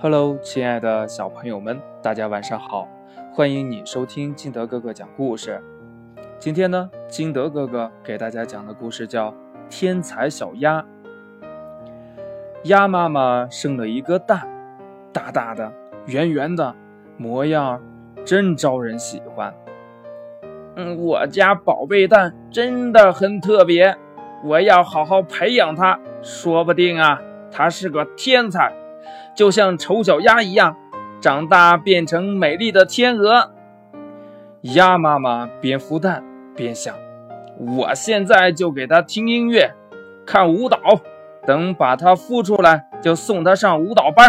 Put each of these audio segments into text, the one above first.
Hello，亲爱的小朋友们，大家晚上好！欢迎你收听金德哥哥讲故事。今天呢，金德哥哥给大家讲的故事叫《天才小鸭》。鸭妈妈生了一个蛋，大大的、圆圆的，模样真招人喜欢。嗯，我家宝贝蛋真的很特别，我要好好培养它，说不定啊，它是个天才。就像丑小鸭一样，长大变成美丽的天鹅。鸭妈妈边孵蛋边想：我现在就给它听音乐，看舞蹈，等把它孵出来，就送它上舞蹈班。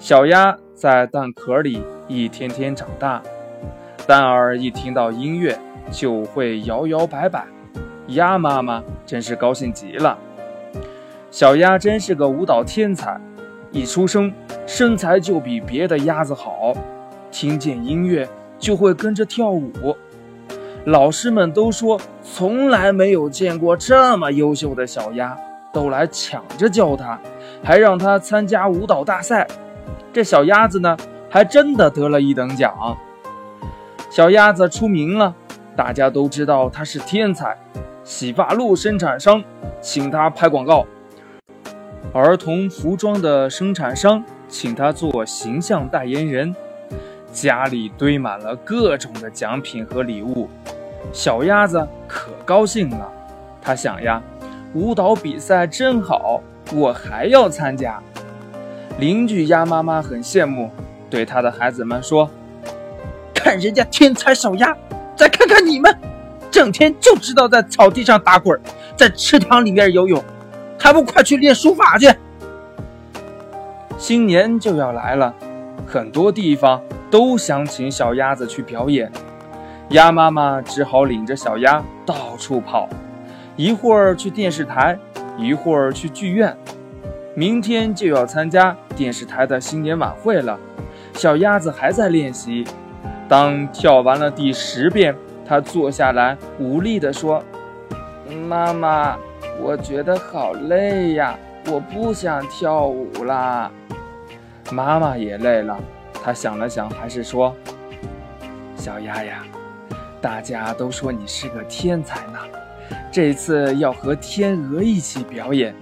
小鸭在蛋壳里一天天长大，蛋儿一听到音乐就会摇摇摆摆。鸭妈妈真是高兴极了，小鸭真是个舞蹈天才。一出生，身材就比别的鸭子好，听见音乐就会跟着跳舞。老师们都说从来没有见过这么优秀的小鸭，都来抢着教它，还让它参加舞蹈大赛。这小鸭子呢，还真的得了一等奖。小鸭子出名了，大家都知道它是天才。洗发露生产商请它拍广告。儿童服装的生产商请他做形象代言人，家里堆满了各种的奖品和礼物，小鸭子可高兴了。他想呀，舞蹈比赛真好，我还要参加。邻居鸭妈妈很羡慕，对他的孩子们说：“看人家天才小鸭，再看看你们，整天就知道在草地上打滚，在池塘里面游泳。”还不快去练书法去！新年就要来了，很多地方都想请小鸭子去表演，鸭妈妈只好领着小鸭到处跑，一会儿去电视台，一会儿去剧院。明天就要参加电视台的新年晚会了，小鸭子还在练习。当跳完了第十遍，它坐下来，无力地说：“妈妈。”我觉得好累呀，我不想跳舞啦。妈妈也累了，她想了想，还是说：“小鸭呀，大家都说你是个天才呢，这次要和天鹅一起表演，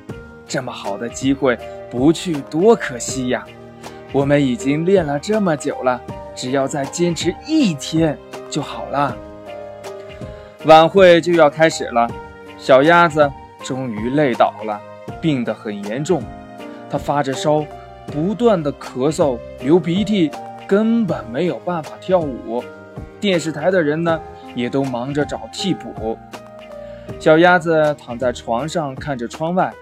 这么好的机会不去多可惜呀。我们已经练了这么久了，只要再坚持一天就好了。”晚会就要开始了，小鸭子。终于累倒了，病得很严重。他发着烧，不断的咳嗽、流鼻涕，根本没有办法跳舞。电视台的人呢，也都忙着找替补。小鸭子躺在床上，看着窗外，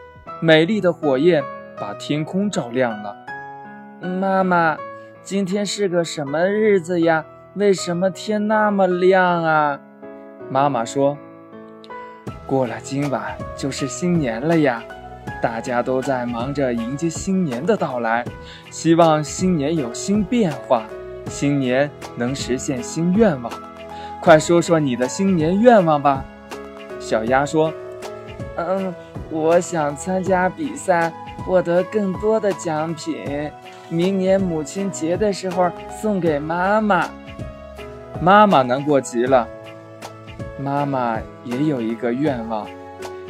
美丽的火焰把天空照亮了。妈妈，今天是个什么日子呀？为什么天那么亮啊？妈妈说。过了今晚就是新年了呀，大家都在忙着迎接新年的到来，希望新年有新变化，新年能实现新愿望。快说说你的新年愿望吧。小鸭说：“嗯，我想参加比赛，获得更多的奖品，明年母亲节的时候送给妈妈。”妈妈难过极了。妈妈也有一个愿望，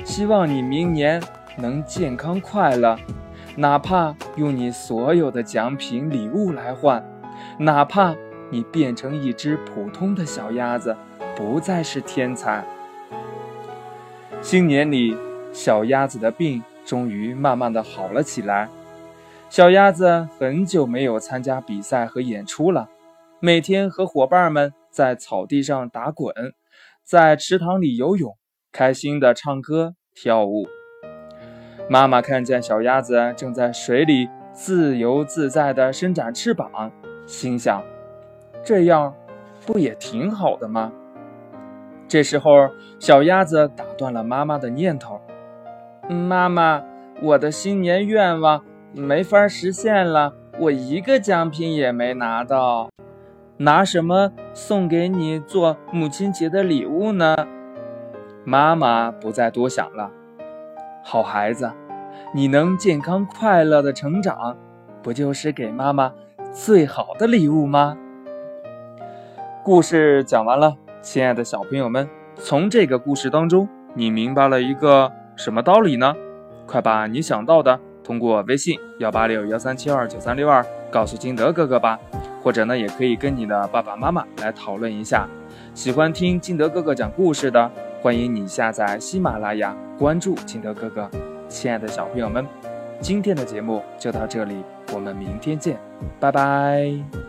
希望你明年能健康快乐，哪怕用你所有的奖品礼物来换，哪怕你变成一只普通的小鸭子，不再是天才。新年里，小鸭子的病终于慢慢的好了起来。小鸭子很久没有参加比赛和演出了，每天和伙伴们在草地上打滚。在池塘里游泳，开心地唱歌跳舞。妈妈看见小鸭子正在水里自由自在地伸展翅膀，心想：这样不也挺好的吗？这时候，小鸭子打断了妈妈的念头：“妈妈，我的新年愿望没法实现了，我一个奖品也没拿到。”拿什么送给你做母亲节的礼物呢？妈妈不再多想了。好孩子，你能健康快乐的成长，不就是给妈妈最好的礼物吗？故事讲完了，亲爱的小朋友们，从这个故事当中，你明白了一个什么道理呢？快把你想到的通过微信幺八六幺三七二九三六二告诉金德哥哥吧，或者呢，也可以跟你的爸爸妈妈来讨论一下。喜欢听金德哥哥讲故事的，欢迎你下载喜马拉雅，关注金德哥哥。亲爱的小朋友们，今天的节目就到这里，我们明天见，拜拜。